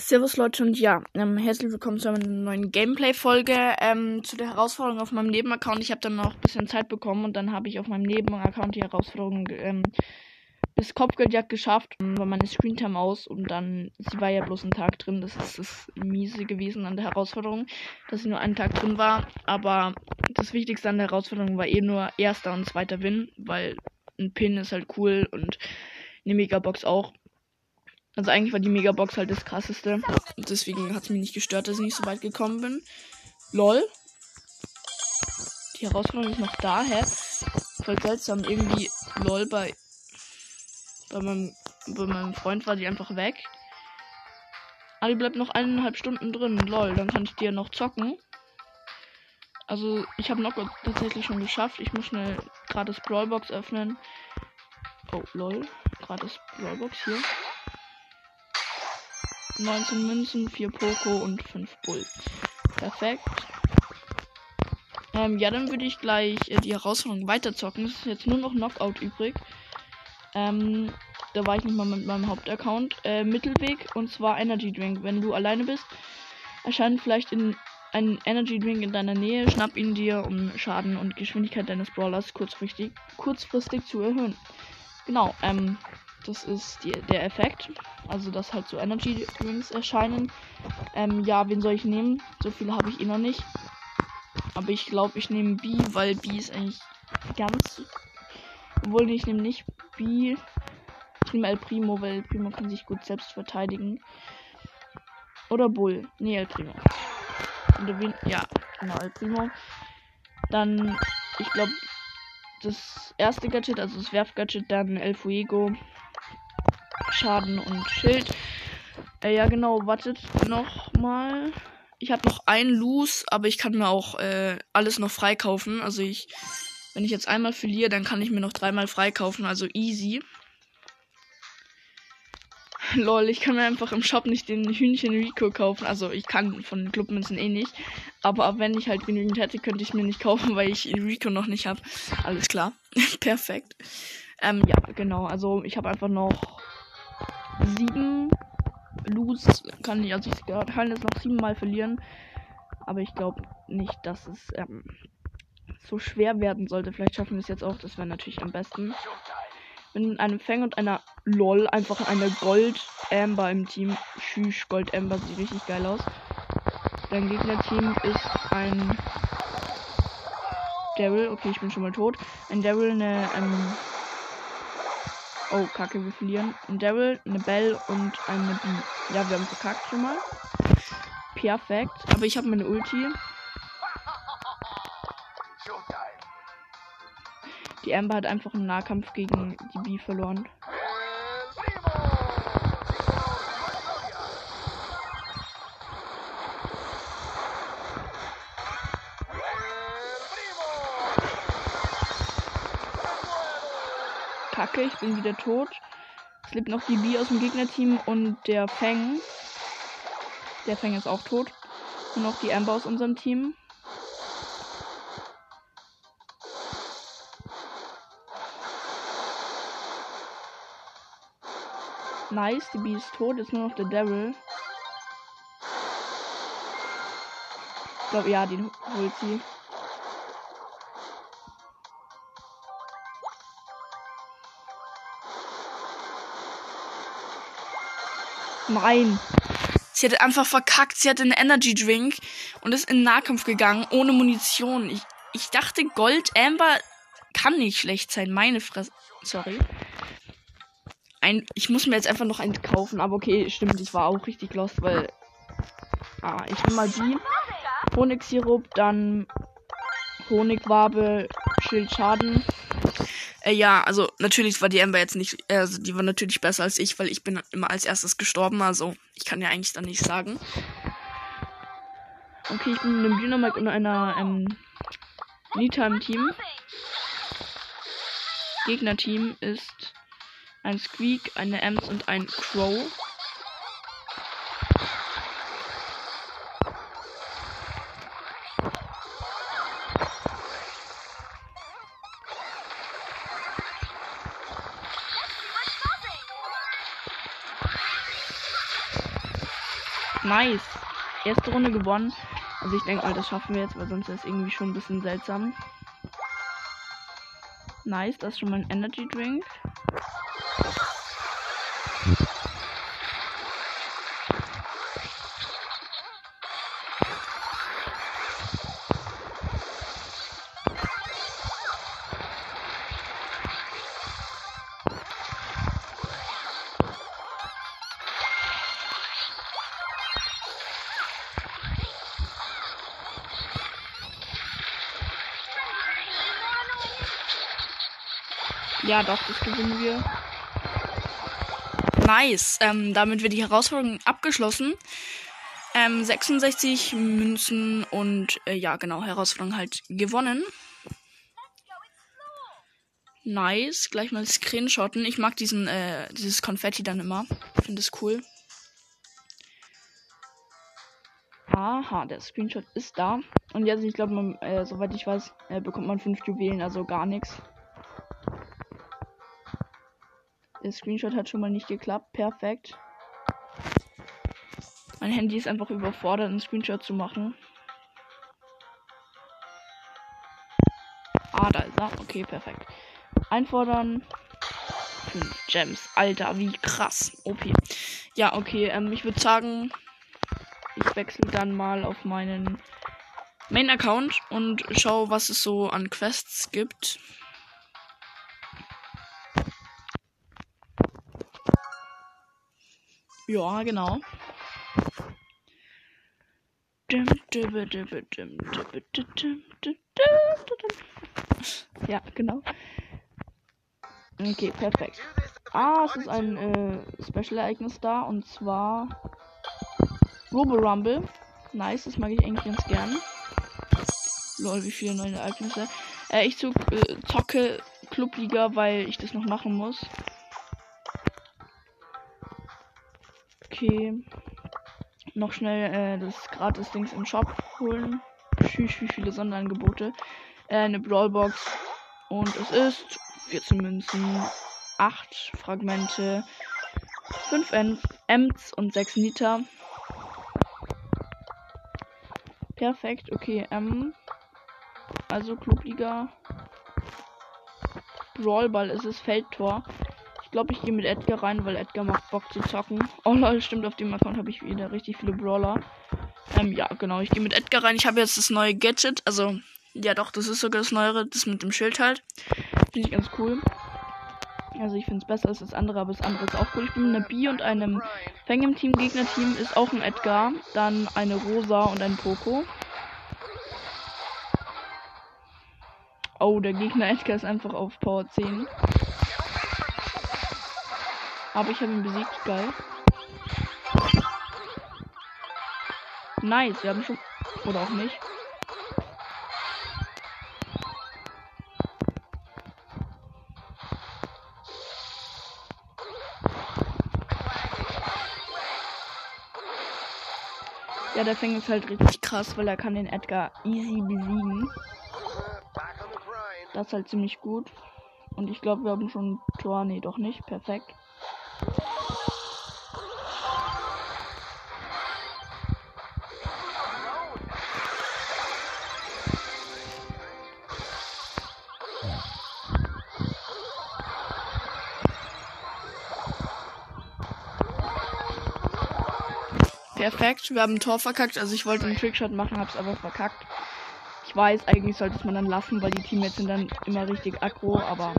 Servus Leute und ja, ähm, herzlich willkommen zu einer neuen Gameplay-Folge. Ähm, zu der Herausforderung auf meinem Nebenaccount. Ich habe dann noch ein bisschen Zeit bekommen und dann habe ich auf meinem Nebenaccount die Herausforderung ähm, bis Kopfgeldjagd geschafft. War meine Screentime aus und dann, sie war ja bloß ein Tag drin. Das ist das Miese gewesen an der Herausforderung, dass sie nur einen Tag drin war. Aber das Wichtigste an der Herausforderung war eh nur erster und zweiter Win, weil ein Pin ist halt cool und eine Megabox auch. Also eigentlich war die Megabox halt das krasseste. Und deswegen hat es mich nicht gestört, dass ich nicht so weit gekommen bin. LOL. Die Herausforderung ist noch da, hä? Voll seltsam. Irgendwie LOL bei. Bei meinem, bei meinem Freund war die einfach weg. Aber die bleibt noch eineinhalb Stunden drin. LOL, dann kann ich die ja noch zocken. Also, ich habe Knockout tatsächlich schon geschafft. Ich muss schnell gratis Brawlbox öffnen. Oh, lol. Gratis Brawlbox hier. 19 Münzen, 4 Poco und 5 Bull. Perfekt. Ähm, ja, dann würde ich gleich äh, die Herausforderung weiterzocken. Es ist jetzt nur noch Knockout übrig. Ähm, da war ich nicht mal mit meinem Hauptaccount. Äh, Mittelweg und zwar Energy Drink. Wenn du alleine bist, erscheint vielleicht in ein Energy Drink in deiner Nähe. Schnapp ihn dir, um Schaden und Geschwindigkeit deines Brawlers kurzfristig, kurzfristig zu erhöhen. Genau, ähm, das ist die, der Effekt. Also, dass halt so Energy Drinks erscheinen. Ähm, ja, wen soll ich nehmen? So viele habe ich eh noch nicht. Aber ich glaube, ich nehme B, weil B ist eigentlich ganz. Obwohl, ich nehme nicht B. Ich nehme El Primo, weil El Primo kann sich gut selbst verteidigen. Oder Bull. Nee, El Primo. Ja, genau, El Primo. Dann, ich glaube, das erste Gadget, also das Werfgadget, dann El Fuego. Schaden und Schild. Äh, ja, genau, wartet noch mal. Ich habe noch ein Loose, aber ich kann mir auch äh, alles noch freikaufen. Also ich, wenn ich jetzt einmal verliere, dann kann ich mir noch dreimal freikaufen. Also easy. Lol, ich kann mir einfach im Shop nicht den Hühnchen Rico kaufen. Also ich kann von Clubmünzen eh nicht. Aber wenn ich halt genügend hätte, könnte ich mir nicht kaufen, weil ich Rico noch nicht habe. Alles klar. Perfekt. Ähm, ja, genau. Also ich habe einfach noch sieben Loose kann ich, also ich kann es noch siebenmal verlieren. Aber ich glaube nicht, dass es ähm, so schwer werden sollte. Vielleicht schaffen wir es jetzt auch. Das wäre natürlich am besten. Mit einem Fang und einer LOL einfach eine Gold Amber im Team. Schüsch, Gold Amber sieht richtig geil aus. Dein Gegnerteam ist ein Daryl. Okay, ich bin schon mal tot. Ein Daryl, eine ähm, Oh, kacke, wir verlieren. Ein Daryl, eine Belle und eine B. Ja, wir haben verkackt schon mal. Perfekt. Aber ich habe meine Ulti. Die Amber hat einfach einen Nahkampf gegen die B verloren. Kacke, ich bin wieder tot. Es lebt noch die B aus dem Gegnerteam und der Fang. Der Fang ist auch tot. Und noch die Amber aus unserem Team. Nice, die B ist tot. Ist nur noch der Daryl. Ich glaube, ja, den holt sie. Nein. Sie hat einfach verkackt. Sie hatte einen Energy Drink und ist in den Nahkampf gegangen ohne Munition. Ich, ich dachte, Gold Amber kann nicht schlecht sein. Meine Fresse. Sorry. Ein, ich muss mir jetzt einfach noch eins kaufen. Aber okay, stimmt. Ich war auch richtig lost, weil. Ah, ich nehme mal die. Honigsirup, dann Honigwabe, Schild Schaden. Äh, ja, also natürlich war die Amber jetzt nicht, also die war natürlich besser als ich, weil ich bin immer als erstes gestorben, also ich kann ja eigentlich dann nicht sagen. Okay, ich bin mit einem Dynamite und einer ähm, Nita im Team. Gegnerteam ist ein Squeak, eine Ems und ein Crow. Nice. Erste Runde gewonnen. Also ich denke mal, das schaffen wir jetzt, weil sonst ist es irgendwie schon ein bisschen seltsam. Nice, das ist schon mal ein Energy Drink. Ja, doch, das gewinnen wir. Nice. Ähm, damit wird die Herausforderung abgeschlossen. Ähm, 66 Münzen und äh, ja, genau, Herausforderung halt gewonnen. Nice. Gleich mal screenshotten. Ich mag diesen, äh, dieses Konfetti dann immer. Finde es cool. Aha, der Screenshot ist da. Und jetzt, ich glaube, äh, soweit ich weiß, äh, bekommt man 5 Juwelen, also gar nichts. Der Screenshot hat schon mal nicht geklappt. Perfekt. Mein Handy ist einfach überfordert, einen Screenshot zu machen. Ah, da ist er. Okay, perfekt. Einfordern. 5 Gems. Alter, wie krass. OP. Ja, okay. Ähm, ich würde sagen, ich wechsle dann mal auf meinen Main-Account und schaue, was es so an Quests gibt. Ja, genau. Ja, genau. Okay, perfekt. Ah, es ist ein äh, Special-Ereignis da und zwar Robo Rumble. Nice, das mag ich eigentlich ganz gern. Lol, wie viele neue Ereignisse. Äh, ich zog, äh, zocke Clubliga, weil ich das noch machen muss. Okay. Noch schnell äh, das Gratis-Dings im Shop holen. Tschüss, wie viele Sonderangebote. Äh, eine Brawlbox. Und es ist 14 Münzen, 8 Fragmente, 5 Ems und 6 Liter. Perfekt, okay. Ähm, also Clubliga. Brawlball ist es, Feldtor. Ich glaube, ich gehe mit Edgar rein, weil Edgar macht Bock zu zocken. Oh lol, stimmt, auf dem Account habe ich wieder richtig viele Brawler. Ähm, ja, genau, ich gehe mit Edgar rein. Ich habe jetzt das neue Gadget, also, ja doch, das ist sogar das neuere, das mit dem Schild halt. Finde ich ganz cool. Also ich finde es besser als das andere, aber das andere ist auch cool. Ich bin mit einer B und einem Fang im Team. Gegnerteam ist auch ein Edgar. Dann eine Rosa und ein Poco. Oh, der Gegner Edgar ist einfach auf Power 10. Aber ich habe ihn besiegt. Geil. Nice, wir haben schon. Oder auch nicht. Ja, der Fang ist halt richtig krass, weil er kann den Edgar easy besiegen. Das ist halt ziemlich gut. Und ich glaube, wir haben schon Tor. Nee, doch nicht. Perfekt. Perfekt, wir haben ein Tor verkackt. Also ich wollte einen Trickshot machen, hab's aber verkackt. Ich weiß, eigentlich sollte es man dann lassen, weil die Teammates sind dann immer richtig aggro, aber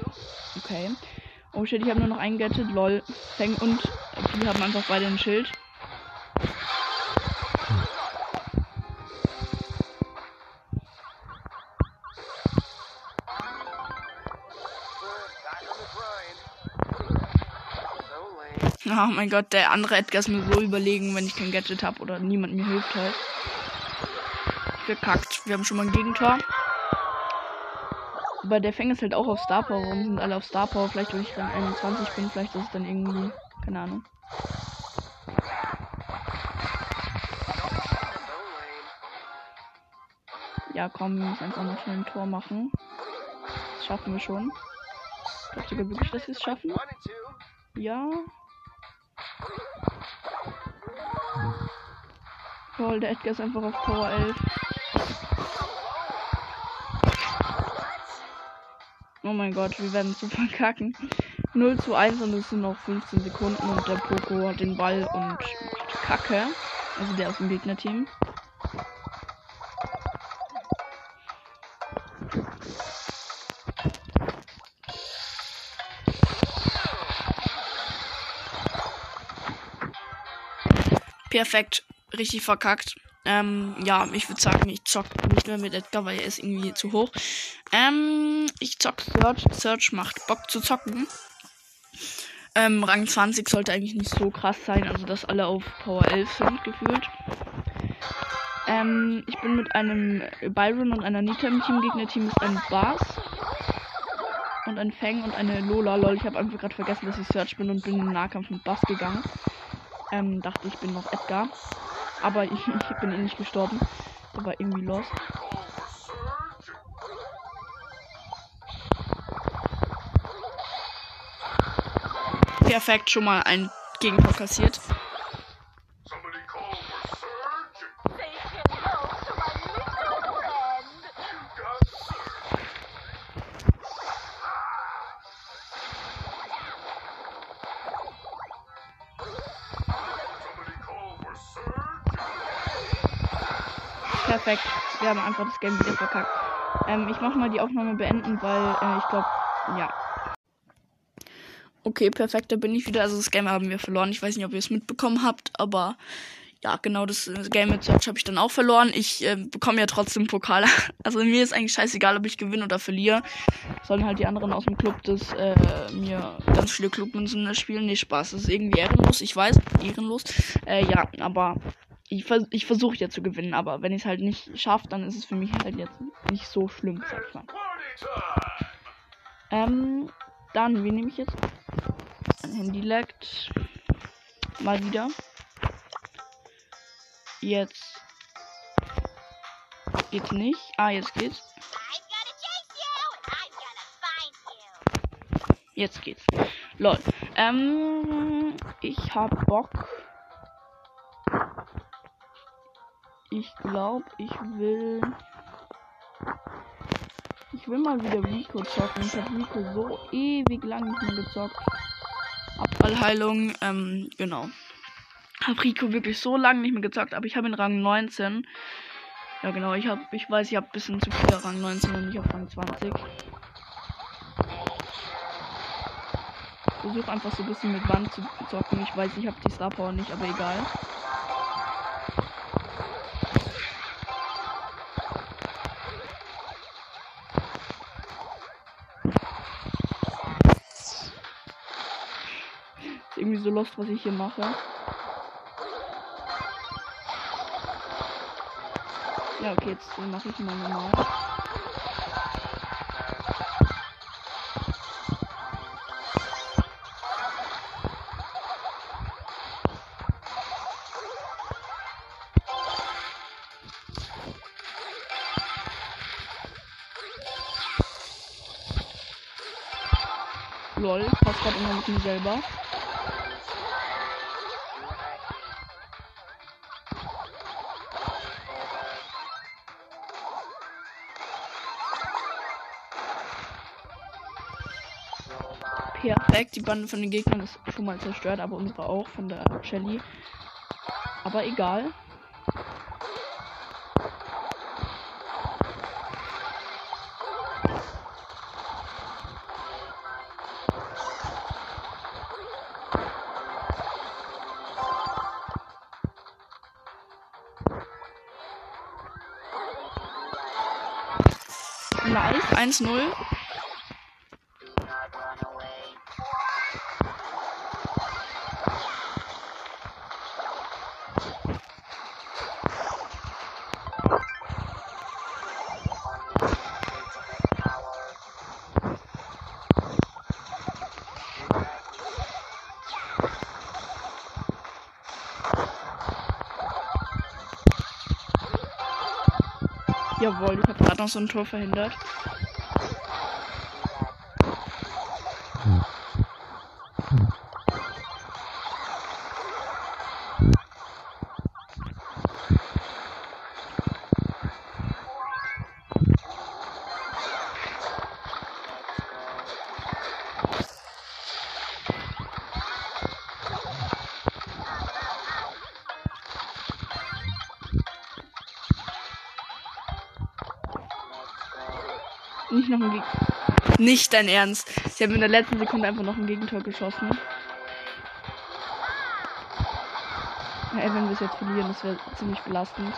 okay. Oh shit, ich habe nur noch einen Gadget, lol. Feng und die haben einfach beide ein Schild. Oh mein Gott, der andere Edgar ist mir so überlegen, wenn ich kein Gadget habe oder niemand mir hilft halt. Gekackt. Wir haben schon mal ein Gegentor. Aber der Fänger ist halt auch auf Star Power. Warum sind alle auf Star Power? Vielleicht, weil ich dann 21 bin. Vielleicht ist es dann irgendwie. Keine Ahnung. Ja, komm, wir müssen einfach noch schnell ein Tor machen. Das schaffen wir schon. Glaubt ihr wirklich, dass wir es schaffen? Ja. Lol, der Edgar ist einfach auf Power 11. Oh mein Gott, wir werden zu verkacken. 0 zu 1 und es sind noch 15 Sekunden und der Poco hat den Ball und Kacke. Also der aus dem Gegnerteam. Perfekt. Richtig verkackt. Ähm, ja, ich würde sagen, ich zock nicht mehr mit Edgar, weil er ist irgendwie zu hoch. Ähm, ich zock Search. Search macht Bock zu zocken. Ähm, Rang 20 sollte eigentlich nicht so krass sein, also dass alle auf Power 11 sind, gefühlt. Ähm, ich bin mit einem Byron und einer Nita im Team. Gegnerteam ist ein Bars und ein Fang und eine Lola. Lol, ich habe einfach gerade vergessen, dass ich Search bin und bin in den Nahkampf mit Bass gegangen. Ähm, dachte ich bin noch Edgar. Aber ich, ich bin eh nicht gestorben. Der war irgendwie lost. Perfekt, schon mal ein Gegentor kassiert. Wir haben einfach das Game wieder verkackt. Ähm, ich mache mal die Aufnahme beenden, weil äh, ich glaube, ja. Okay, perfekt, da bin ich wieder. Also das Game haben wir verloren. Ich weiß nicht, ob ihr es mitbekommen habt, aber ja, genau das äh, Game mit Search habe ich dann auch verloren. Ich äh, bekomme ja trotzdem Pokale. Also mir ist eigentlich scheißegal, ob ich gewinne oder verliere. Sollen halt die anderen aus dem Club das äh, mir ganz viele Clubmünzen spielen. Nee, Spaß. Das ist irgendwie ehrenlos. Ich weiß, ehrenlos. Äh, ja, aber ich, vers ich versuche ja zu gewinnen, aber wenn ich es halt nicht schaffe, dann ist es für mich halt jetzt nicht so schlimm, sag ich mal. Ähm, dann, wie nehme ich jetzt? Mein Handy laggt. Mal wieder. Jetzt geht's nicht. Ah, jetzt geht's. Jetzt geht's. Lol. Ähm, ich hab Bock Ich glaube, ich will. Ich will mal wieder Rico zocken. Ich habe Rico so ewig lang nicht mehr gezockt. Abfallheilung, ähm, genau. Hab Rico wirklich so lange nicht mehr gezockt, aber ich habe ihn Rang 19. Ja genau, ich habe, ich weiß, ich habe ein bisschen zu viel Rang 19 und ich habe Rang 20. Versuche einfach so ein bisschen mit Wand zu zocken. Ich weiß, ich habe die Star Power nicht, aber egal. So lost, was ich hier mache. Ja, okay, jetzt mache ich mal normal. Lol, passt gerade immer mit mir selber. Perfekt, die Bande von den Gegnern ist schon mal zerstört, aber unsere auch von der Shelly. Aber egal. Nice, 1-0. Jawohl, habe gerade noch so ein Tor verhindert. Nicht dein Ernst. Sie haben in der letzten Sekunde einfach noch ein Gegentor geschossen. Ey, wenn wir es jetzt verlieren, das wäre ziemlich belastend.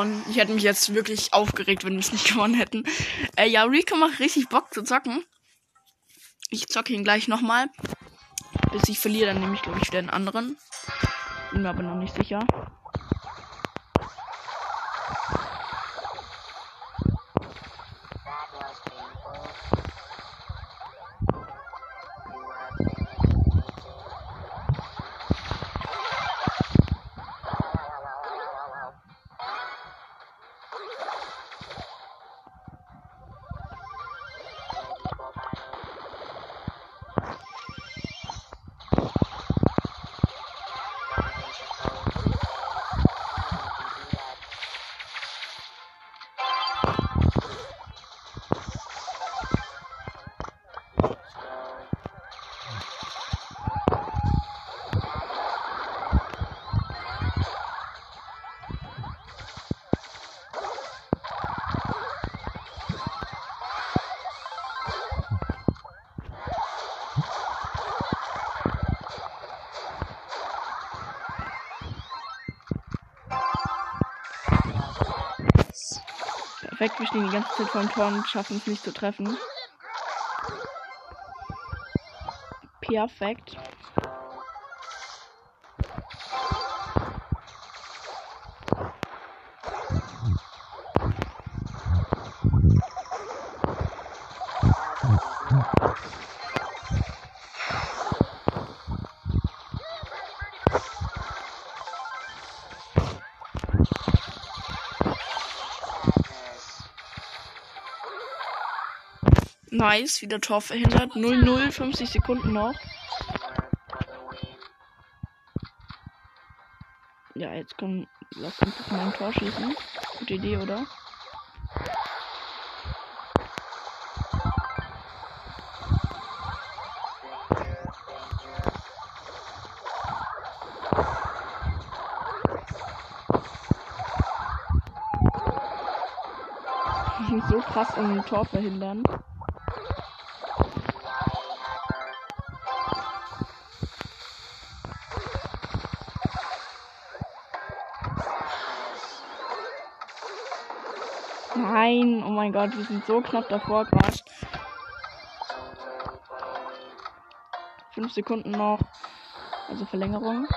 Gewonnen. Ich hätte mich jetzt wirklich aufgeregt, wenn wir es nicht gewonnen hätten. Äh, ja, Rico macht richtig Bock zu zocken. Ich zocke ihn gleich nochmal. Bis ich verliere, dann nehme ich, glaube ich, wieder einen anderen. Bin mir aber noch nicht sicher. Perfekt, wir stehen die ganze Zeit vor dem Tor und schaffen es nicht zu treffen. Perfekt. Nice, wieder Tor verhindert. 0-0, 50 Sekunden noch. Ja, jetzt kommen. Lass einfach mal ein Tor schießen. Gute Idee, oder? so krass ein Tor verhindern. Mein Gott, wir sind so knapp davor gerade. Fünf Sekunden noch. Also Verlängerung.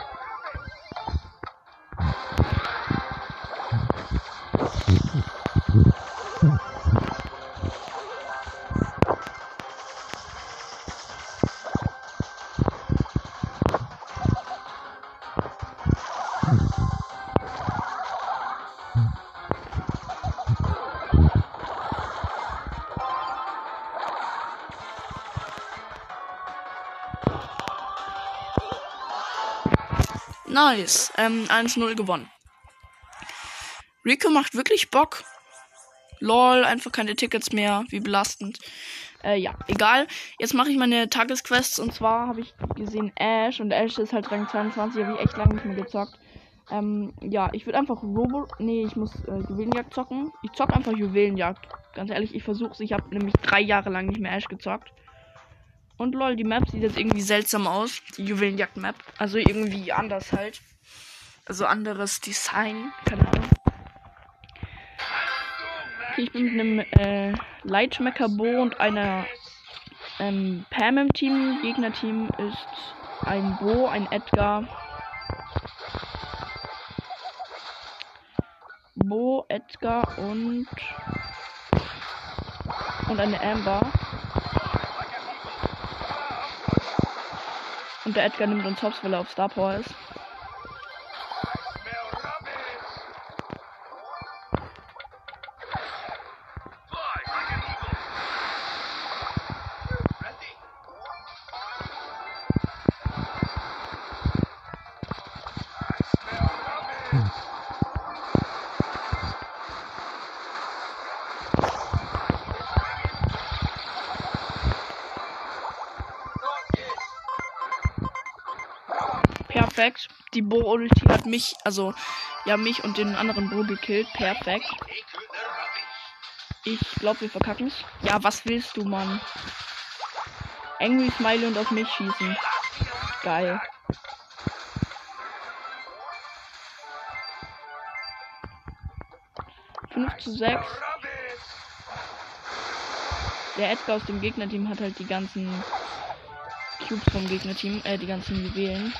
Nice. Ähm, 1-0 gewonnen. Rico macht wirklich Bock. Lol, einfach keine Tickets mehr. Wie belastend. Äh, ja, egal. Jetzt mache ich meine Tagesquests und zwar habe ich gesehen Ash und Ash ist halt Rang 22, habe ich echt lange nicht mehr gezockt. Ähm, ja, ich würde einfach Robo. Nee, ich muss äh, Juwelenjagd zocken. Ich zock einfach Juwelenjagd. Ganz ehrlich, ich versuche es. Ich habe nämlich drei Jahre lang nicht mehr Ash gezockt. Und lol, die Map sieht jetzt irgendwie seltsam aus. Die Juwelenjagd-Map. Also irgendwie anders halt. Also anderes Design. Keine Ahnung. Ich bin mit einem äh, Lightschmecker Bo und einer ähm, Pam im Team. Gegnerteam ist ein Bo, ein Edgar. Bo, Edgar und und eine Amber. Und der Edgar nimmt uns hops, weil er auf Star Power ist. Perfekt. Die Bo-Ulti hat mich, also, ja, mich und den anderen Bo gekillt. Perfekt. Ich glaube, wir verkacken es. Ja, was willst du, Mann? Angry Smiley und auf mich schießen. Geil. Fünf zu sechs. Der Edgar aus dem Gegnerteam hat halt die ganzen Cubes vom Gegnerteam, äh, die ganzen Juwelen.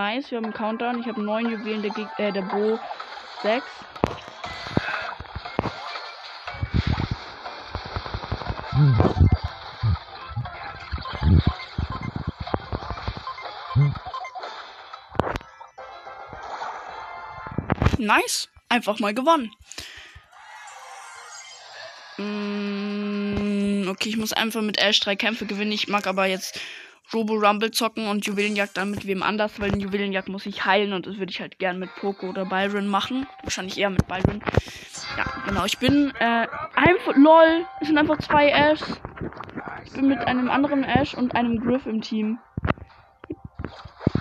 Nice, wir haben einen Countdown. Ich habe neun Juwelen, der, äh, der Bo sechs. Nice. Einfach mal gewonnen. Mm, okay, ich muss einfach mit Ash drei Kämpfe gewinnen. Ich mag aber jetzt Robo Rumble zocken und Juwelenjagd dann mit wem anders, weil in Juwelenjagd muss ich heilen und das würde ich halt gern mit Poco oder Byron machen. Wahrscheinlich eher mit Byron. Ja, genau. Ich bin äh, einfach lol. Es sind einfach zwei Ash. Ich bin mit einem anderen Ash und einem Griff im Team.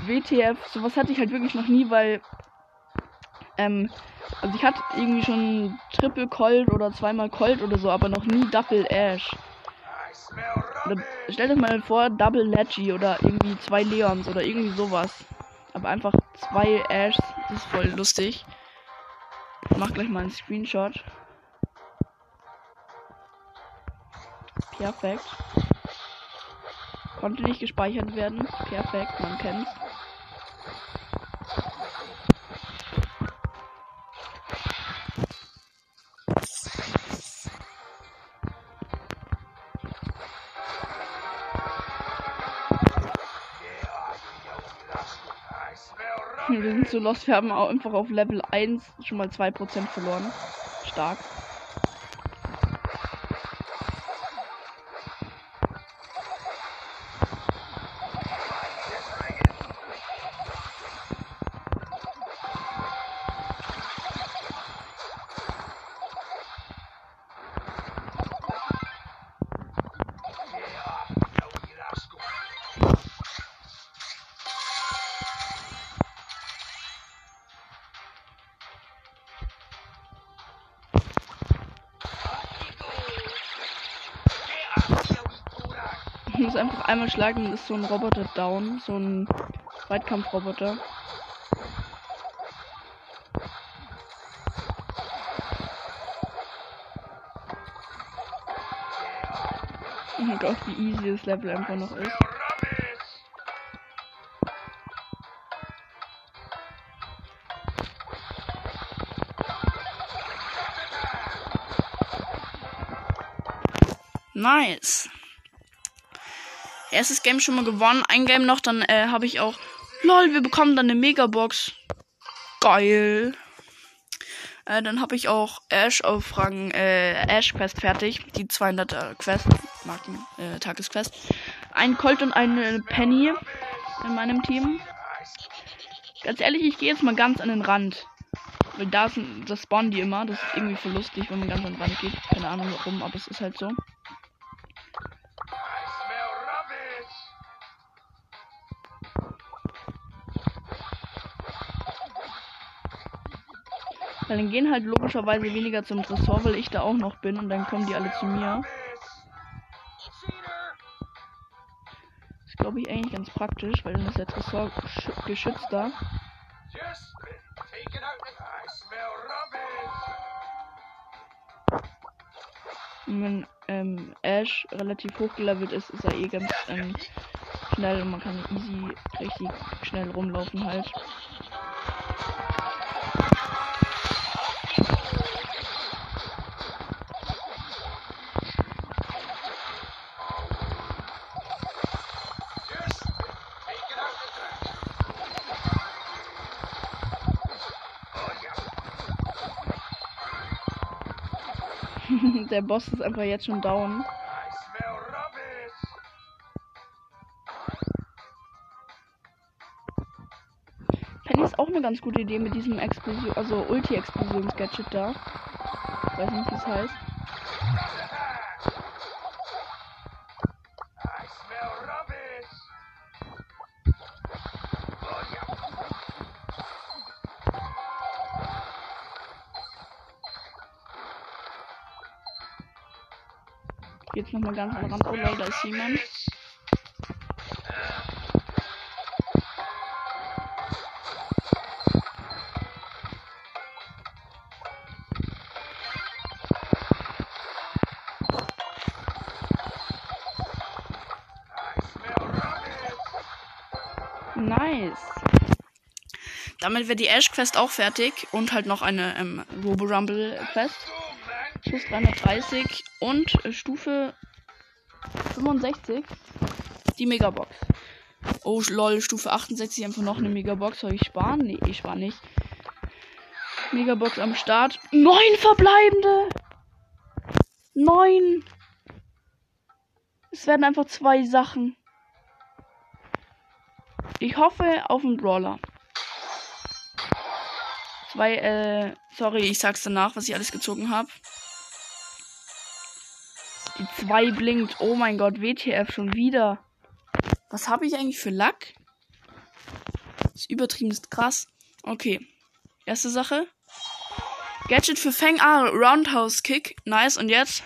WTF, sowas hatte ich halt wirklich noch nie, weil ähm, also ich hatte irgendwie schon Triple Colt oder zweimal Colt oder so, aber noch nie Double Ash. Oder stellt euch mal vor, Double Leggy oder irgendwie zwei Leons oder irgendwie sowas. Aber einfach zwei Ash, das ist voll lustig. Ich mach gleich mal einen Screenshot. Perfekt. Konnte nicht gespeichert werden. Perfekt, man kennt's. So lost, wir haben auch einfach auf Level 1 schon mal 2% verloren. Stark. Einfach einmal schlagen, ist so ein Roboter down. So ein Weitkampfroboter. Oh mein Gott, wie easy das Level einfach noch ist. Nice. Erstes Game schon mal gewonnen. Ein Game noch, dann äh, habe ich auch. Lol, wir bekommen dann eine Megabox. Geil. Äh, dann habe ich auch Ash auf Rang äh, Ash Quest fertig. Die 200er Quest. Marken, äh, Tagesquest. Ein Colt und eine Penny in meinem Team. Ganz ehrlich, ich gehe jetzt mal ganz an den Rand. Weil da sind, das spawnen die immer. Das ist irgendwie voll lustig, wenn man ganz an den Rand geht. Keine Ahnung warum, aber es ist halt so. Weil dann gehen halt logischerweise weniger zum Tresor, weil ich da auch noch bin und dann kommen die alle zu mir. Das glaube ich eigentlich ganz praktisch, weil dann ist der Tresor geschützter. Und wenn ähm, Ash relativ hochgelevelt ist, ist er eh ganz ähm, schnell und man kann easy richtig schnell rumlaufen halt. Der Boss ist einfach jetzt schon down. eigentlich ist auch eine ganz gute Idee mit diesem Explosion, also Ulti-Explosions-Gadget da. Weiß nicht, wie es heißt. Jetzt nochmal ganz am Rand. Oh da ist jemand. Nice. Damit wäre die Ash Quest auch fertig und halt noch eine ähm, Robo Rumble Quest. Schuss 330 und äh, Stufe 65 die Megabox. Oh lol, Stufe 68 einfach noch eine Megabox. Soll ich sparen? Nee, ich spare nicht. Megabox am Start. Neun verbleibende! Neun! Es werden einfach zwei Sachen. Ich hoffe auf einen Brawler. Zwei, äh, sorry, ich sag's danach, was ich alles gezogen habe. Die 2 blinkt. Oh mein Gott, WTF schon wieder. Was habe ich eigentlich für Lack? Das ist übertrieben, ist krass. Okay. Erste Sache. Gadget für Fang. Ah, Roundhouse Kick. Nice. Und jetzt?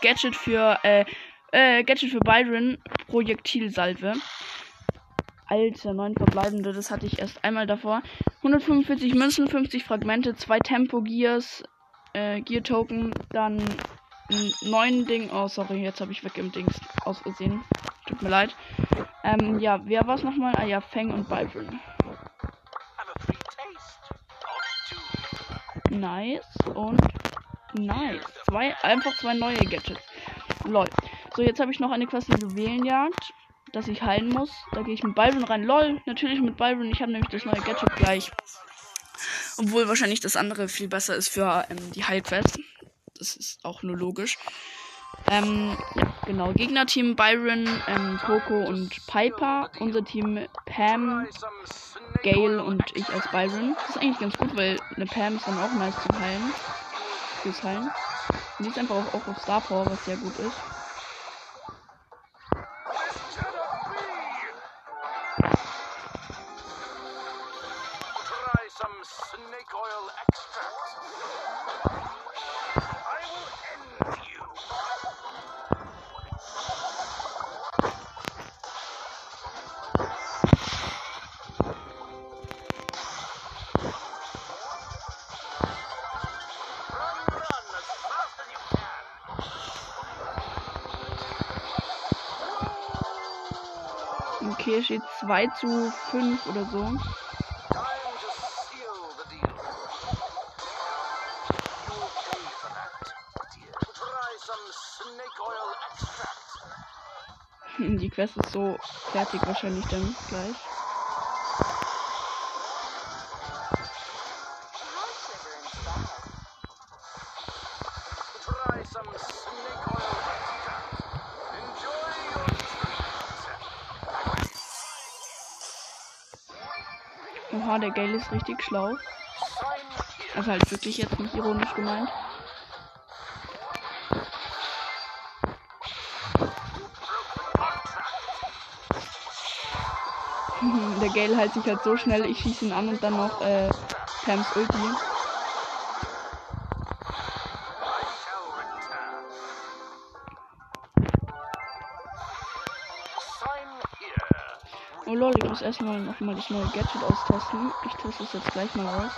Gadget für, äh, äh, Gadget für Byron. Projektilsalve. Alter, neun verbleibende. Das hatte ich erst einmal davor. 145 Münzen, 50 Fragmente, zwei Tempo Gears, äh, Gear Token, dann neuen Ding. Oh, sorry, jetzt habe ich weg im Dings aus Versehen. Tut mir leid. Ähm, ja, wer war es nochmal? Ah ja, Fang und Byron. Nice und nice. Zwei, einfach zwei neue Gadgets. Lol. So, jetzt habe ich noch eine Quest Juwelenjagd, dass ich heilen muss. Da gehe ich mit Byron rein. Lol, natürlich mit Byron. Ich habe nämlich das neue Gadget gleich. Obwohl wahrscheinlich das andere viel besser ist für ähm, die Heilquest das ist auch nur logisch. Ähm, ja, genau. Gegnerteam Byron, ähm, Coco und Piper. Unser Team Pam, Gale und ich als Byron. Das ist eigentlich ganz gut, weil eine Pam ist dann auch nice zu heilen. Fürs Heilen. Und die ist einfach auch auf Star Power, was sehr gut ist. 2 zu 5 oder so. Die Quest ist so fertig wahrscheinlich dann gleich. Oha, der Gale ist richtig schlau. Also halt wirklich jetzt nicht ironisch gemeint. der Gale hält sich halt so schnell, ich schieße ihn an und dann noch äh, Pams Ulti. Lol, ich erstmal noch mal das neue Gadget austesten. Ich teste es jetzt gleich mal aus.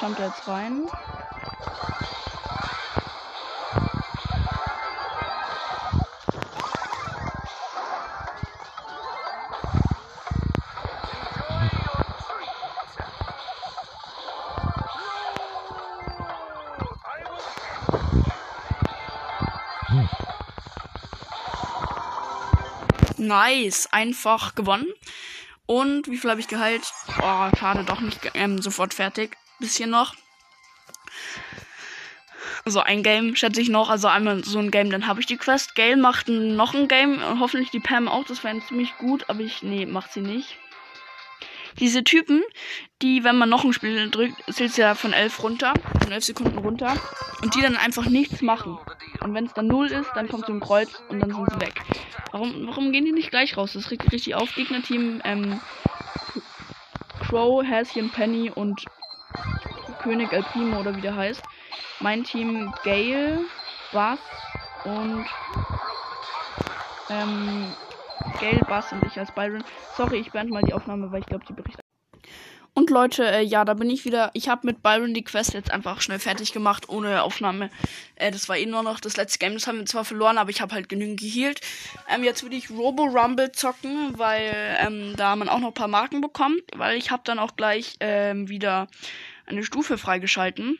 Jumpt jetzt rein. Nice. Einfach gewonnen. Und wie viel habe ich geheilt? Oh, schade, doch nicht ähm, sofort fertig. Bisschen noch. So ein Game schätze ich noch. Also einmal so ein Game, dann habe ich die Quest. Gale macht noch ein Game. Und hoffentlich die Pam auch. Das wäre ziemlich gut. Aber ich. Nee, macht sie nicht. diese Typen, die, wenn man noch ein Spiel drückt, zählt ja von 11 runter, von 11 Sekunden runter, und die dann einfach nichts machen. Und wenn es dann 0 ist, dann kommt so ein Kreuz und dann sind sie weg. Warum, warum gehen die nicht gleich raus? Das regt richtig auf. Gegnerteam, ähm, Crow, Häschen, Penny und König El Primo oder wie der heißt. Mein Team Gale, Bass und ähm, Gale, Bass und ich als Byron. Sorry, ich beende mal die Aufnahme, weil ich glaube, die Berichte. Und Leute, äh, ja, da bin ich wieder. Ich habe mit Byron die Quest jetzt einfach schnell fertig gemacht, ohne Aufnahme. Äh, das war eh nur noch das letzte Game. Das haben wir zwar verloren, aber ich habe halt genügend geheilt. Ähm, jetzt würde ich Robo Rumble zocken, weil ähm, da man auch noch ein paar Marken bekommt. Weil ich habe dann auch gleich ähm, wieder eine Stufe freigeschalten.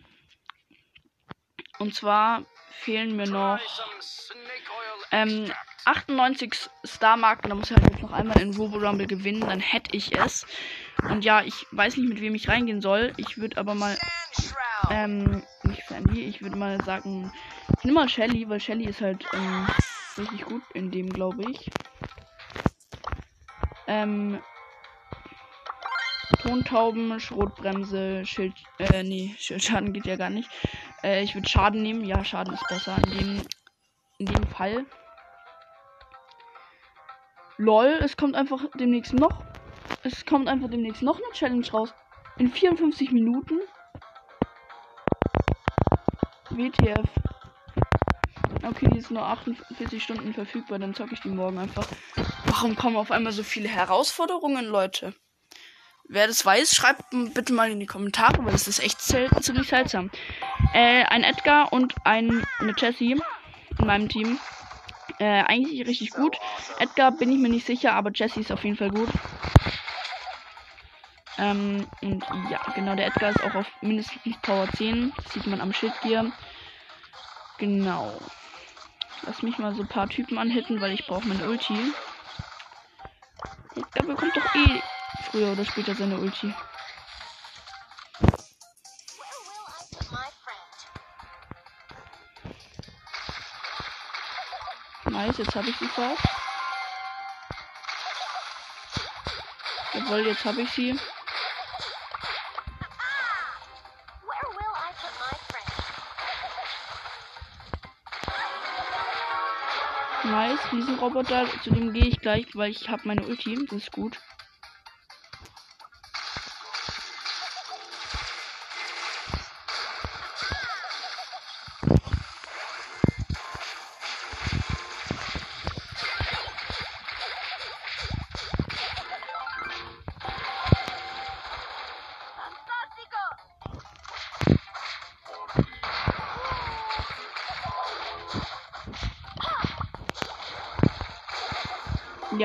Und zwar fehlen mir noch ähm, 98 Star-Marken. Da muss ich halt jetzt noch einmal in Robo Rumble gewinnen. Dann hätte ich es. Und ja, ich weiß nicht, mit wem ich reingehen soll. Ich würde aber mal. Ähm, nicht Sandy. Ich würde mal sagen. Ich nehme mal Shelly, weil Shelly ist halt ähm, richtig gut in dem, glaube ich. Ähm. Tontauben, Schrotbremse, Schild. Äh, nee, Schildschaden geht ja gar nicht. Äh, ich würde Schaden nehmen. Ja, Schaden ist besser in dem, in dem Fall. Lol, es kommt einfach demnächst noch. Es kommt einfach demnächst noch eine Challenge raus. In 54 Minuten. WTF. Okay, die ist nur 48 Stunden verfügbar, dann zocke ich die morgen einfach. Warum kommen auf einmal so viele Herausforderungen, Leute? Wer das weiß, schreibt bitte mal in die Kommentare, weil das ist echt ziemlich seltsam. Äh, ein Edgar und ein, eine Jessie in meinem Team. Äh, eigentlich richtig gut. Edgar bin ich mir nicht sicher, aber Jessie ist auf jeden Fall gut. Ähm, und ja, genau, der Edgar ist auch auf mindestens Power 10. Das sieht man am Schildgear. Genau. Lass mich mal so ein paar Typen anhitten, weil ich brauche meine Ulti. Der bekommt doch eh früher oder später seine Ulti. Jetzt habe ich sie fast. Jawohl, jetzt habe ich sie. Nice, diesen Roboter, zu dem gehe ich gleich, weil ich habe meine Ulti. Das ist gut.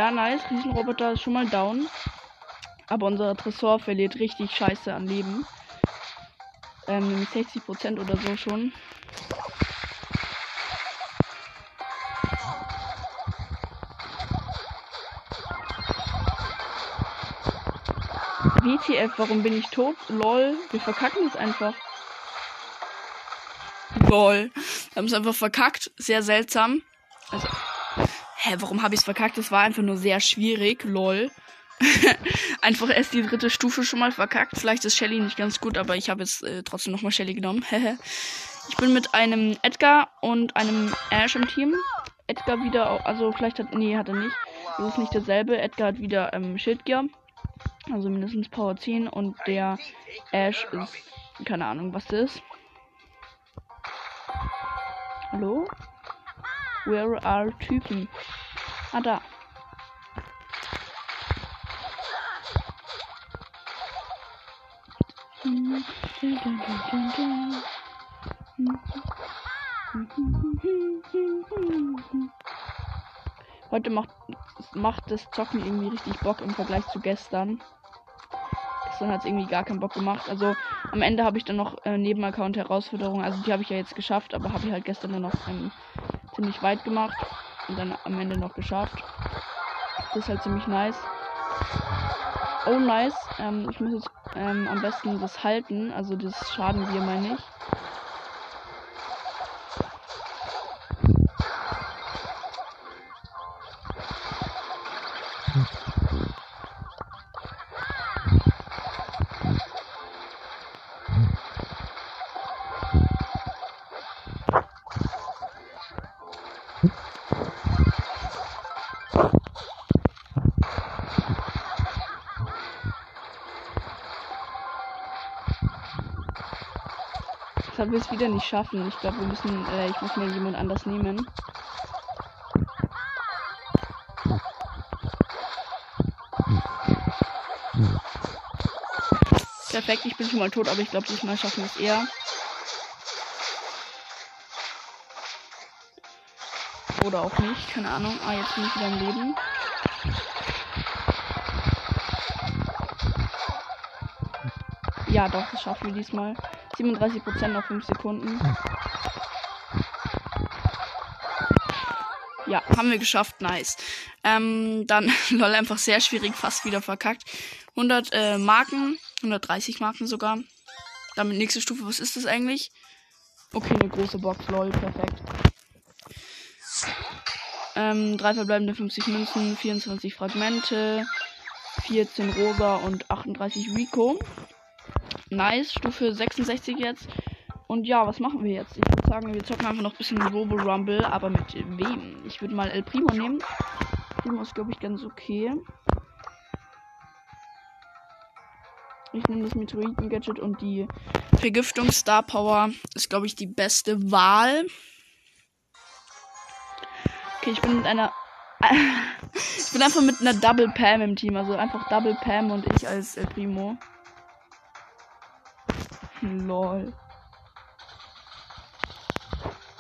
Ja, nice. Riesenroboter ist schon mal down. Aber unser Tresor verliert richtig scheiße an Leben. Ähm, nämlich 60% oder so schon. WTF, warum bin ich tot? Lol, wir verkacken es einfach. Lol. Wir haben es einfach verkackt. Sehr seltsam. Hä, warum habe ich es verkackt? Das war einfach nur sehr schwierig. Lol. einfach erst die dritte Stufe schon mal verkackt. Vielleicht ist Shelly nicht ganz gut, aber ich habe jetzt äh, trotzdem nochmal Shelly genommen. ich bin mit einem Edgar und einem Ash im Team. Edgar wieder, also vielleicht hat, nee, hat er nicht. Das ist nicht dasselbe. Edgar hat wieder ähm, Schildgear. Also mindestens Power 10 und der Ash ist, keine Ahnung, was das ist. Hallo? Where are Typen? Ah, da. Heute macht, macht das Zocken irgendwie richtig Bock im Vergleich zu gestern. Gestern hat es irgendwie gar keinen Bock gemacht. Also am Ende habe ich dann noch äh, Nebenaccount Herausforderungen. Also die habe ich ja jetzt geschafft, aber habe ich halt gestern nur noch ähm, ziemlich weit gemacht und dann am Ende noch geschafft. Das ist halt ziemlich nice. Oh nice. Ähm, ich muss jetzt ähm, am besten das halten, also das Schaden wir meine ich. Wir es wieder nicht schaffen. Ich glaube, wir müssen, äh, ich muss mal jemand anders nehmen. Perfekt, ich bin schon mal tot, aber ich glaube, diesmal schaffen wir es eher. Oder auch nicht, keine Ahnung. Ah, jetzt bin ich wieder im Leben. Ja, doch, das schaffen wir diesmal. 37% nach 5 Sekunden. Ja, haben wir geschafft, nice. Ähm, dann, lol, einfach sehr schwierig, fast wieder verkackt. 100 äh, Marken, 130 Marken sogar. Damit nächste Stufe, was ist das eigentlich? Okay, eine große Box, lol, perfekt. Ähm, drei verbleibende 50 Münzen, 24 Fragmente, 14 Rosa und 38 Rico. Nice, Stufe 66 jetzt. Und ja, was machen wir jetzt? Ich würde sagen, wir zocken einfach noch ein bisschen Robo Rumble, aber mit wem? Ich würde mal El Primo nehmen. Primo ist, glaube ich, ganz okay. Ich nehme das Meteoriten-Gadget und die Vergiftung Star Power ist, glaube ich, die beste Wahl. Okay, ich bin mit einer. ich bin einfach mit einer Double Pam im Team. Also einfach Double Pam und ich als El Primo. Lol.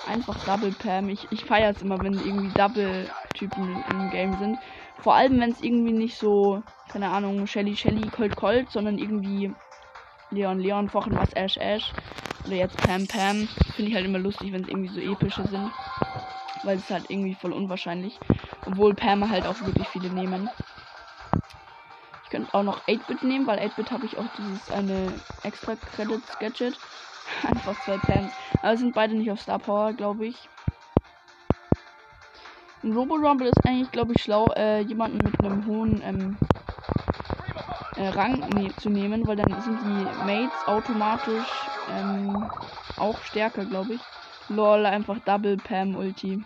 Einfach Double Pam. Ich, ich feiere es immer, wenn irgendwie Double-Typen im Game sind. Vor allem, wenn es irgendwie nicht so, keine Ahnung, Shelly Shelly, Colt Colt, sondern irgendwie Leon Leon, vorhin was Ash Ash. Oder jetzt Pam Pam. Finde ich halt immer lustig, wenn es irgendwie so epische sind. Weil es halt irgendwie voll unwahrscheinlich. Obwohl Pam halt auch wirklich viele nehmen könnte auch noch 8-Bit nehmen, weil 8-Bit habe ich auch dieses eine extra Credits Gadget. Einfach zwei Pams. Aber sind beide nicht auf Star Power, glaube ich. Ein Robo Rumble ist eigentlich, glaube ich, schlau, äh, jemanden mit einem hohen ähm, äh, Rang ne zu nehmen, weil dann sind die Mates automatisch ähm, auch stärker, glaube ich. Lol, einfach Double Pam Ulti.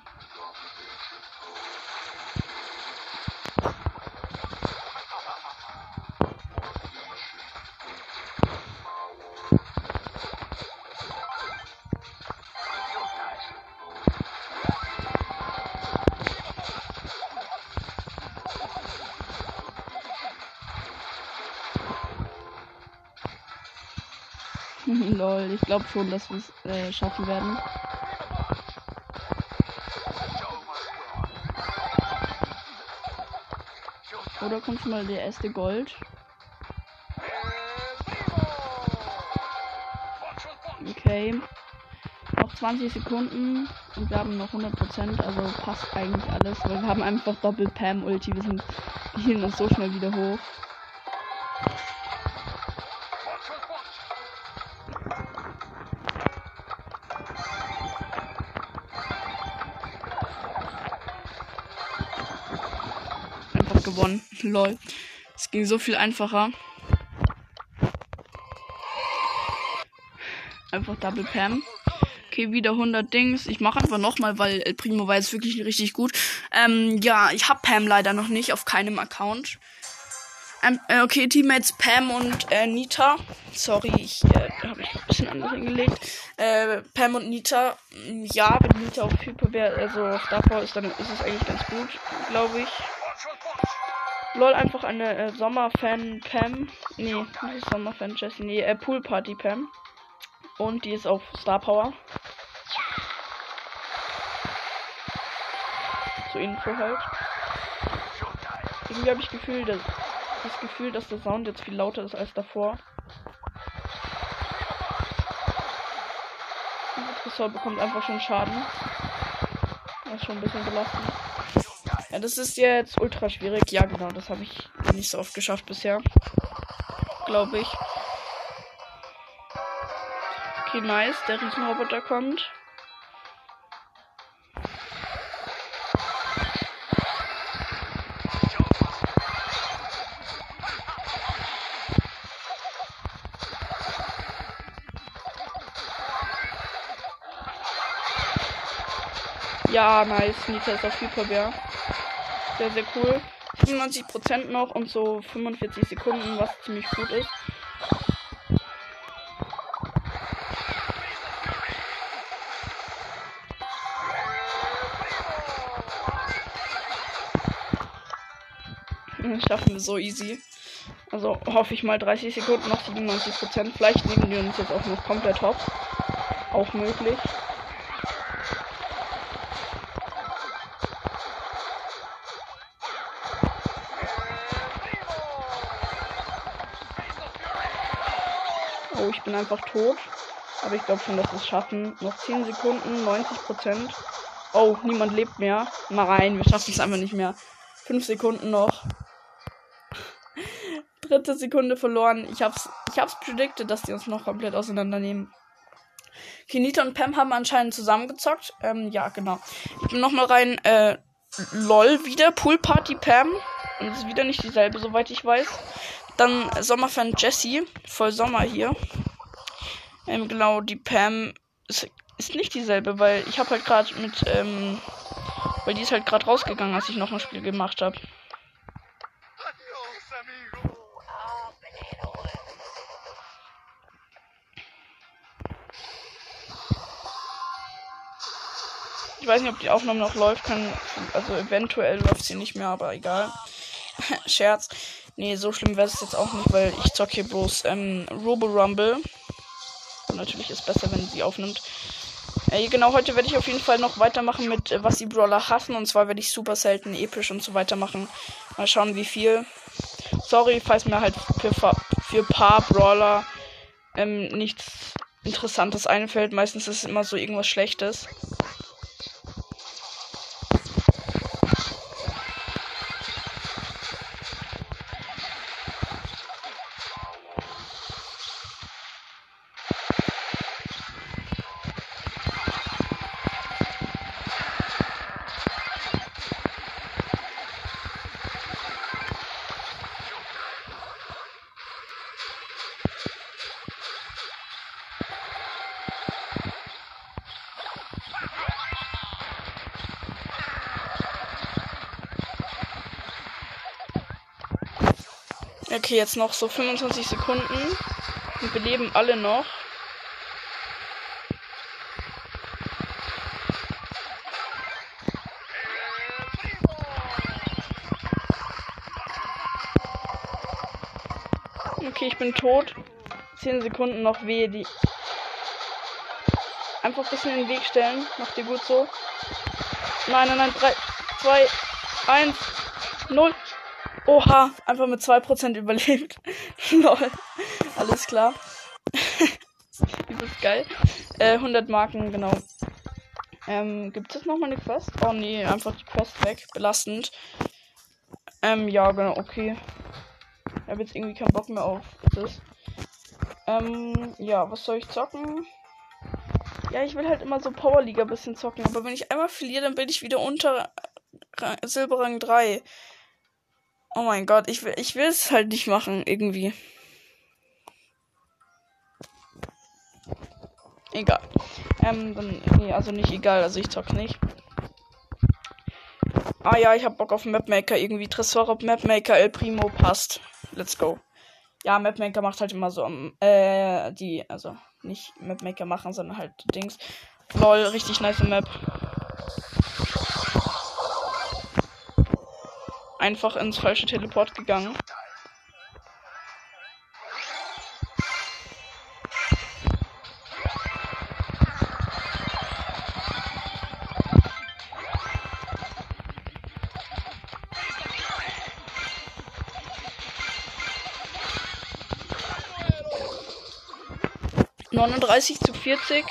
Glaube schon, dass wir es äh, schaffen werden. Oder kommt schon mal der erste Gold? Okay. Noch 20 Sekunden und wir haben noch 100%, also passt eigentlich alles, weil wir haben einfach Doppel Pam Ulti, wir sind hielten uns so schnell wieder hoch. Gewonnen. Lol. Es ging so viel einfacher. Einfach Double Pam. Okay, wieder 100 Dings. Ich mache einfach nochmal, weil El Primo war jetzt wirklich richtig gut. Ähm, ja, ich habe Pam leider noch nicht auf keinem Account. Ähm, äh, okay, Teammates Pam und äh, Nita. Sorry, ich äh, habe ich ein bisschen anders hingelegt. Äh, Pam und Nita. Ja, wenn Nita auf Hyper wäre, also auf Davor ist, dann ist es eigentlich ganz gut, glaube ich. Lol, einfach eine äh, Sommerfan Pam. Nee, nicht Sommerfan Jessie. Nee, äh, Pool Party Pam. Und die ist auf Star Power. Zur Info halt. Irgendwie habe ich Gefühl, dass, das Gefühl, dass der Sound jetzt viel lauter ist als davor. Das Tresor bekommt einfach schon Schaden. Das ist schon ein bisschen belastend. Das ist jetzt ultra schwierig. Ja, genau, das habe ich nicht so oft geschafft bisher. Glaube ich. Okay, nice. Der Riesenroboter kommt. Ja, nice. Nita ist auf Hyperbär. Sehr, sehr cool. 95% noch und so 45 Sekunden, was ziemlich gut ist. Das Schaffen wir so easy. Also hoffe ich mal 30 Sekunden noch 97%. Vielleicht nehmen wir uns jetzt auch noch komplett hops. Auch möglich. Einfach tot. Aber ich glaube schon, dass wir es schaffen. Noch 10 Sekunden, 90 Prozent. Oh, niemand lebt mehr. Mal rein, wir schaffen es einfach nicht mehr. 5 Sekunden noch. Dritte Sekunde verloren. Ich hab's, ich hab's predicted, dass die uns noch komplett auseinandernehmen. Kinita und Pam haben anscheinend zusammengezockt. Ähm, ja, genau. Ich bin nochmal rein. Äh, LOL wieder. Pool Party Pam. Und es ist wieder nicht dieselbe, soweit ich weiß. Dann Sommerfan Jessie. Voll Sommer hier. Ähm, genau, die Pam ist, ist nicht dieselbe, weil ich habe halt gerade mit, ähm, weil die ist halt gerade rausgegangen, als ich noch ein Spiel gemacht habe. Ich weiß nicht, ob die Aufnahme noch läuft. Kann, also eventuell läuft sie nicht mehr, aber egal. Scherz. Nee, so schlimm wäre es jetzt auch nicht, weil ich zocke hier bloß ähm, Robo Rumble. Und natürlich ist besser, wenn sie aufnimmt. Äh, genau, heute werde ich auf jeden Fall noch weitermachen mit, äh, was die Brawler hassen. Und zwar werde ich super selten, episch und so weiter machen. Mal schauen, wie viel. Sorry, falls mir halt für, für paar Brawler ähm, nichts Interessantes einfällt. Meistens ist es immer so irgendwas Schlechtes. Okay, jetzt noch so 25 Sekunden. Und wir leben alle noch. Okay, ich bin tot. 10 Sekunden noch wehe die. Einfach ein bisschen in den Weg stellen. Macht ihr gut so. Nein, nein, nein. 3, 2, 1, 0. Oha, einfach mit 2% überlebt. Lol. Alles klar. Übelst geil. Äh, 100 Marken, genau. Ähm, gibt es noch mal eine Quest? Oh nee, einfach die Quest weg. Belastend. Ähm, ja, genau, okay. Ich habe jetzt irgendwie keinen Bock mehr auf das. Ähm, ja, was soll ich zocken? Ja, ich will halt immer so Powerliga ein bisschen zocken, aber wenn ich einmal verliere, dann bin ich wieder unter Silberrang 3. Oh mein Gott, ich will, ich will es halt nicht machen, irgendwie. Egal. Ähm, dann, nee, also nicht egal, also ich zock nicht. Ah ja, ich hab Bock auf Mapmaker, irgendwie Tresor auf Mapmaker, El Primo passt. Let's go. Ja, Mapmaker macht halt immer so, äh, die, also nicht Mapmaker machen, sondern halt Dings. Lol, richtig nice Map. Einfach ins falsche Teleport gegangen. Neununddreißig zu vierzig.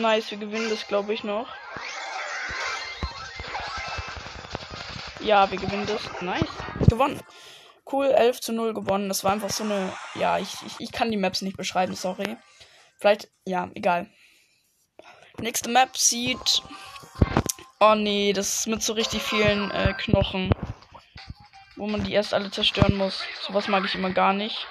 Nice, wir gewinnen das, glaube ich, noch. Ja, wir gewinnen das. Nice. Gewonnen. Cool, 11 zu 0 gewonnen. Das war einfach so eine. Ja, ich, ich, ich kann die Maps nicht beschreiben, sorry. Vielleicht, ja, egal. Nächste Map sieht. Oh nee, das ist mit so richtig vielen äh, Knochen. Wo man die erst alle zerstören muss. Sowas mag ich immer gar nicht.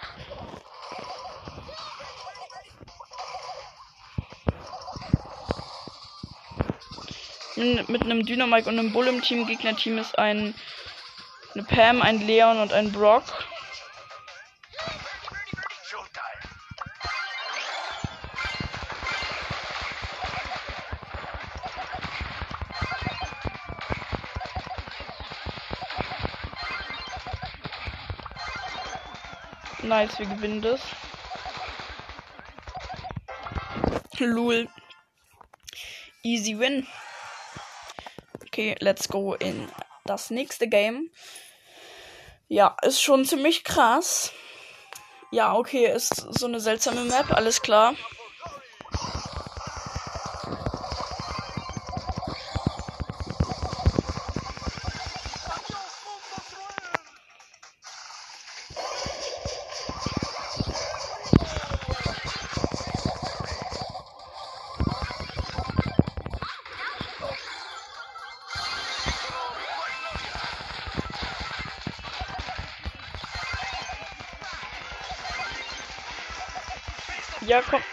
mit einem Dynamike und einem Bull im Team. Gegnerteam ist ein eine Pam, ein Leon und ein Brock. Nice, wir gewinnen das. Lul. Easy win. Okay, let's go in das nächste Game. Ja, ist schon ziemlich krass. Ja, okay, ist so eine seltsame Map, alles klar.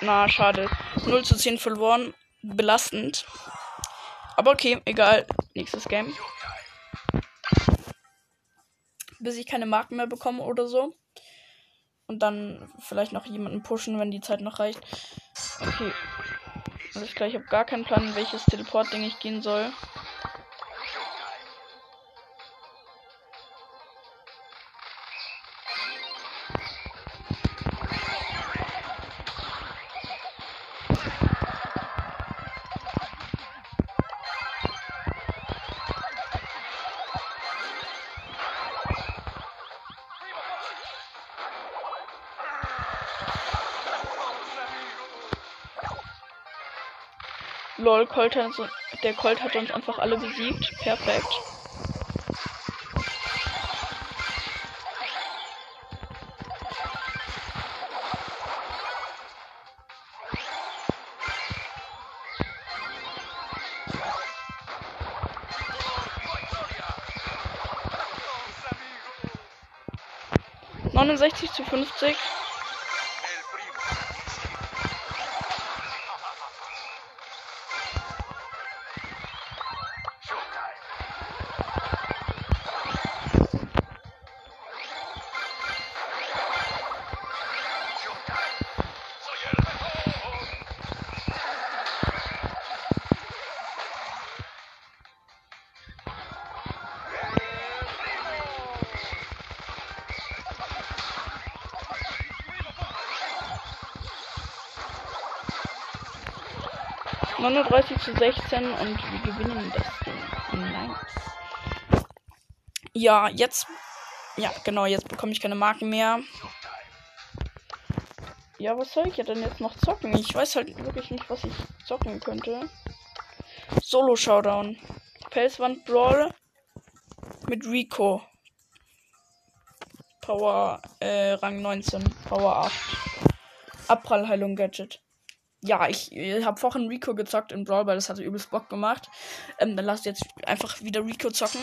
Na, schade. 0 zu 10 verloren. Belastend. Aber okay, egal. Nächstes Game. Bis ich keine Marken mehr bekomme oder so. Und dann vielleicht noch jemanden pushen, wenn die Zeit noch reicht. Okay. Alles klar, ich habe gar keinen Plan, welches Teleport-Ding ich gehen soll. Lol, Colt hat, der Colt hat uns einfach alle besiegt. Perfekt. Neunundsechzig zu fünfzig. 39 zu 16 und wir gewinnen das Ding. Nice. Ja, jetzt. Ja, genau, jetzt bekomme ich keine Marken mehr. Ja, was soll ich ja denn jetzt noch zocken? Ich weiß halt wirklich nicht, was ich zocken könnte. Solo Showdown. Felswand Brawl mit Rico. Power äh, Rang 19, Power 8. Abprallheilung Gadget ja, ich, ich habe vorhin Rico gezockt in Brawl, weil das hatte übelst Bock gemacht. Ähm, dann lasst jetzt einfach wieder Rico zocken.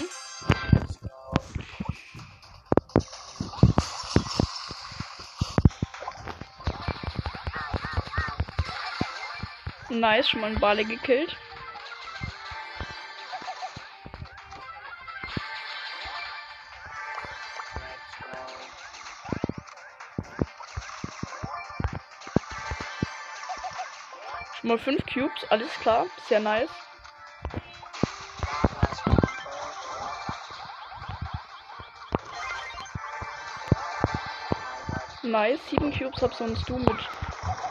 Nice, schon mal einen Bale gekillt. Mal 5 Cubes, alles klar, sehr nice. Nice, 7 Cubes hab sonst du mit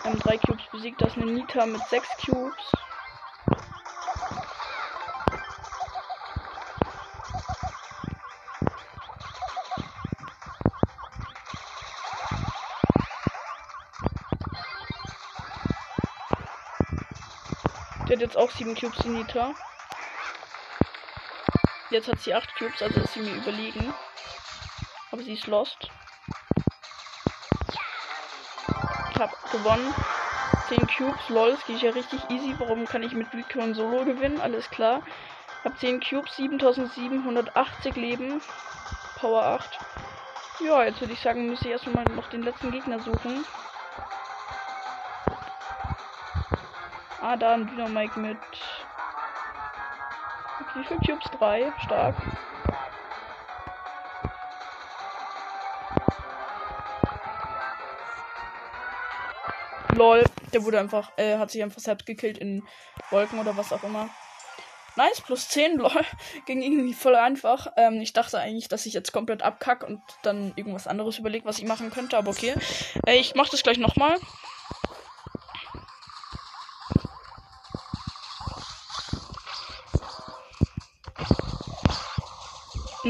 ähm, 3 Cubes besiegt. Das ist eine Nita mit 6 Cubes. Die hat jetzt auch 7 Cubes, die Nita. Jetzt hat sie 8 Cubes, also ist sie mir überlegen. Aber sie ist lost. Ich hab gewonnen. 10 Cubes, lol, das geht ja richtig easy. Warum kann ich mit Recon Solo gewinnen? Alles klar. Hab 10 Cubes, 7780 Leben. Power 8. Ja, jetzt würde ich sagen, müsste ich erstmal noch den letzten Gegner suchen. Ah, da ein Dynamike mit. wie viel Cubes? Drei. Stark. Lol, der wurde einfach, äh, hat sich einfach selbst gekillt in Wolken oder was auch immer. Nice, plus 10, lol. Ging irgendwie voll einfach. Ähm, ich dachte eigentlich, dass ich jetzt komplett abkack und dann irgendwas anderes überlege, was ich machen könnte, aber okay. Äh, ich mach das gleich nochmal.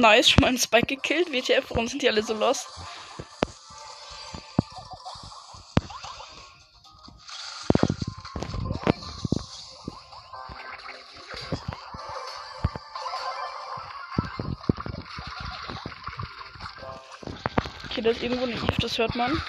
Nice, schon mal einen Spike gekillt. WTF, warum sind die alle so lost? Okay, da ist irgendwo eine Eve, das hört man.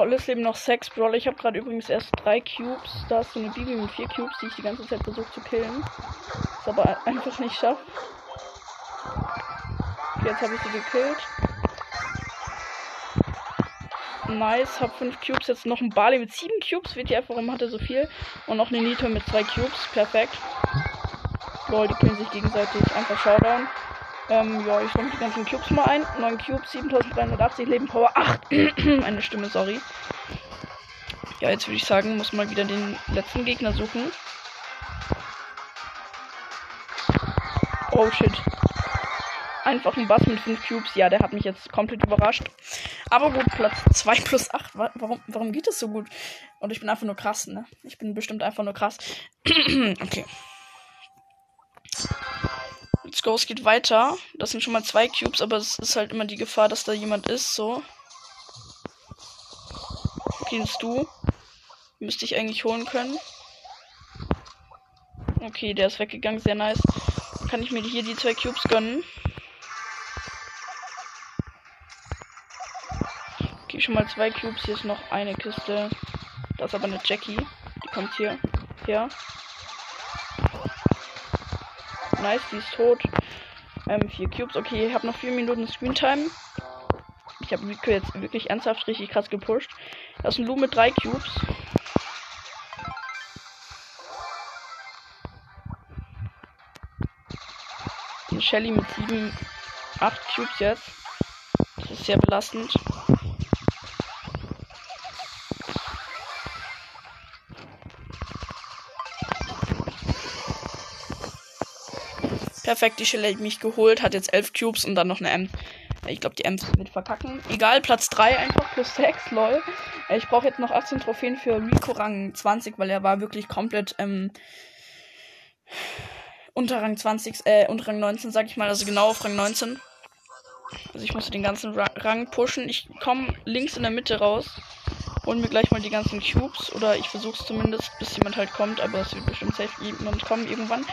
Lol, es leben noch sechs Brawler. Ich habe gerade übrigens erst drei Cubes. Da ist so eine Bibi mit vier Cubes, die ich die ganze Zeit versuche zu killen. Das aber einfach nicht schafft. Jetzt habe ich sie gekillt. Nice, hab fünf Cubes. Jetzt noch ein Barley mit sieben Cubes. WTF, warum hat er so viel? Und noch eine Nito mit zwei Cubes. Perfekt. Lol, die killen sich gegenseitig. Einfach Showdown. Ähm, ja, ich sammle die ganzen Cubes mal ein. 9 Cubes, 7380 Leben, Power 8. Eine Stimme, sorry. Ja, jetzt würde ich sagen, muss mal wieder den letzten Gegner suchen. Oh shit. Einfach ein Bass mit 5 Cubes. Ja, der hat mich jetzt komplett überrascht. Aber gut, Platz 2 plus 8. Warum, warum geht das so gut? Und ich bin einfach nur krass, ne? Ich bin bestimmt einfach nur krass. okay. Let's go, es geht weiter. Das sind schon mal zwei Cubes, aber es ist halt immer die Gefahr, dass da jemand ist, so. Okay, du. Müsste ich eigentlich holen können. Okay, der ist weggegangen, sehr nice. Kann ich mir hier die zwei Cubes gönnen? Okay, schon mal zwei Cubes. Hier ist noch eine Kiste. Da ist aber eine Jackie. Die kommt hier her. Nice, die ist tot. Ähm, vier Cubes. Okay, ich habe noch vier Minuten Screentime. Ich habe Rico jetzt wirklich ernsthaft richtig krass gepusht. Das ist ein Lu mit drei Cubes. Shelly mit sieben, acht Cubes jetzt. Das ist sehr belastend. Perfekt, die Schelle mich geholt, hat jetzt 11 Cubes und dann noch eine M. Ich glaube, die M wird verkacken. Egal, Platz 3 einfach plus 6, lol. Ich brauche jetzt noch 18 Trophäen für Rico Rang 20, weil er war wirklich komplett ähm, unter Rang 20, äh, unter Rang 19, sag ich mal, also genau auf Rang 19. Also ich musste den ganzen Ra Rang pushen. Ich komme links in der Mitte raus. Holen mir gleich mal die ganzen Cubes. Oder ich versuche es zumindest, bis jemand halt kommt. Aber es wird bestimmt safe jemand kommen irgendwann.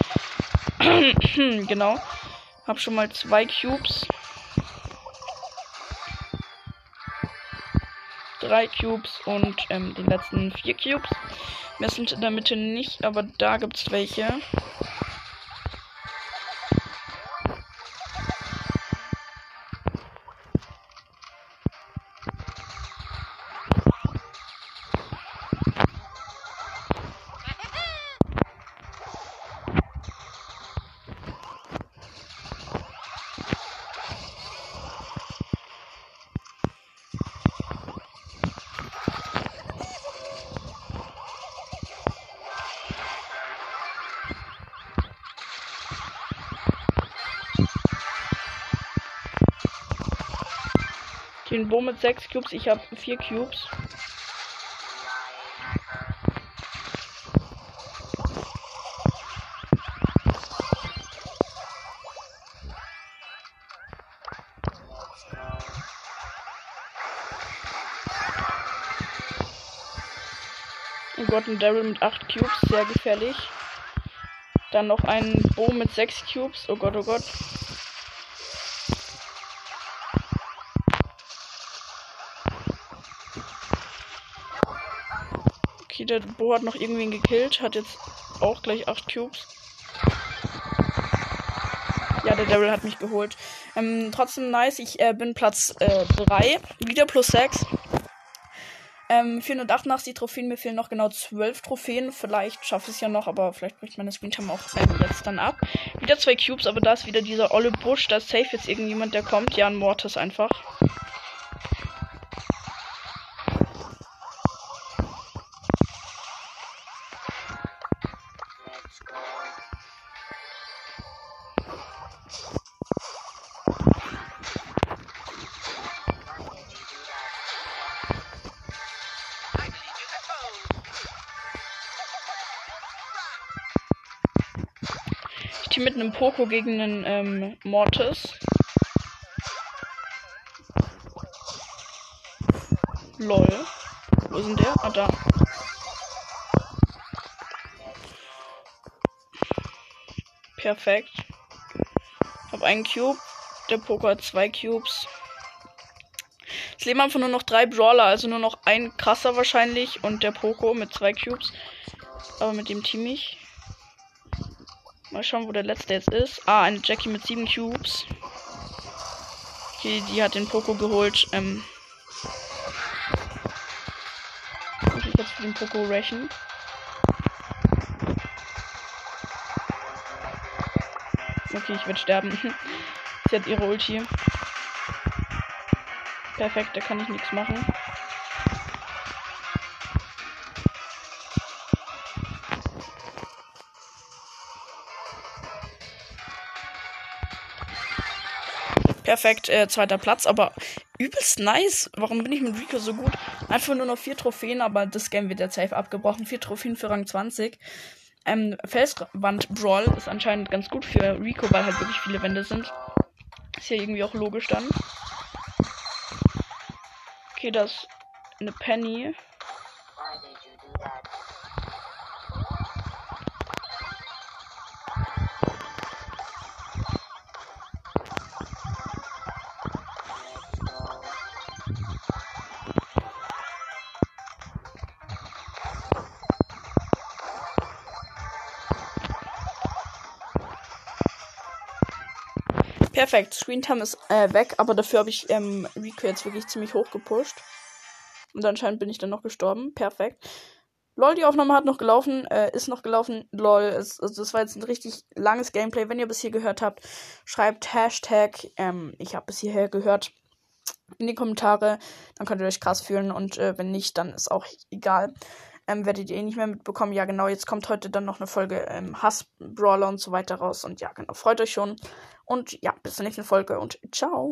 genau. Hab schon mal zwei Cubes. Drei Cubes und ähm, die letzten vier Cubes. Wir sind in der Mitte nicht, aber da gibt's welche. Den Bo mit 6 Cubes, ich habe 4 Cubes. Oh Gott, ein Daryl mit 8 Cubes, sehr gefährlich. Dann noch ein Bo mit 6 Cubes, oh Gott, oh Gott. Der Bo hat noch irgendwen gekillt, hat jetzt auch gleich 8 Cubes. Ja, der Daryl hat mich geholt. Ähm, trotzdem nice. Ich äh, bin Platz 3. Äh, wieder plus 6. Ähm, 488 Trophäen. Mir fehlen noch genau 12 Trophäen. Vielleicht schaffe ich es ja noch, aber vielleicht bricht meine Screentime auch ähm, jetzt dann ab. Wieder zwei Cubes, aber da ist wieder dieser olle Busch. Da ist safe jetzt irgendjemand, der kommt. Ja, ein Mortis einfach. Einem Poco gegen einen ähm, Mortis. Lol. Wo sind der? Ah, da. Perfekt. Hab einen Cube. Der Poker hat zwei Cubes. Es leben einfach nur noch drei Brawler, also nur noch ein krasser wahrscheinlich und der Poco mit zwei Cubes. Aber mit dem Team ich. Mal schauen, wo der letzte jetzt ist. Ah, eine Jackie mit sieben Cubes. Okay, die hat den Poco geholt. Ähm. Muss ich jetzt für den Poco rächen. Okay, ich werde sterben. Sie hat ihre Ulti. Perfekt, da kann ich nichts machen. Perfekt, äh, zweiter Platz, aber übelst nice. Warum bin ich mit Rico so gut? Einfach nur noch vier Trophäen, aber das Game wird jetzt safe abgebrochen. Vier Trophäen für Rang 20. Ähm, Felswand Brawl ist anscheinend ganz gut für Rico, weil halt wirklich viele Wände sind. Ist ja irgendwie auch logisch dann. Okay, das ist eine Penny. Perfekt, Screentime ist äh, weg, aber dafür habe ich ähm, Rico jetzt wirklich ziemlich hoch gepusht. Und anscheinend bin ich dann noch gestorben. Perfekt. Lol, die Aufnahme hat noch gelaufen, äh, ist noch gelaufen. Lol, es, also das war jetzt ein richtig langes Gameplay. Wenn ihr bis hier gehört habt, schreibt Hashtag, ähm, ich habe bis hierher gehört, in die Kommentare. Dann könnt ihr euch krass fühlen und äh, wenn nicht, dann ist auch egal. Ähm, werdet ihr eh nicht mehr mitbekommen. Ja, genau, jetzt kommt heute dann noch eine Folge ähm, Hass, Brawler und so weiter raus. Und ja, genau, freut euch schon. Und ja, bis zur nächsten Folge und ciao.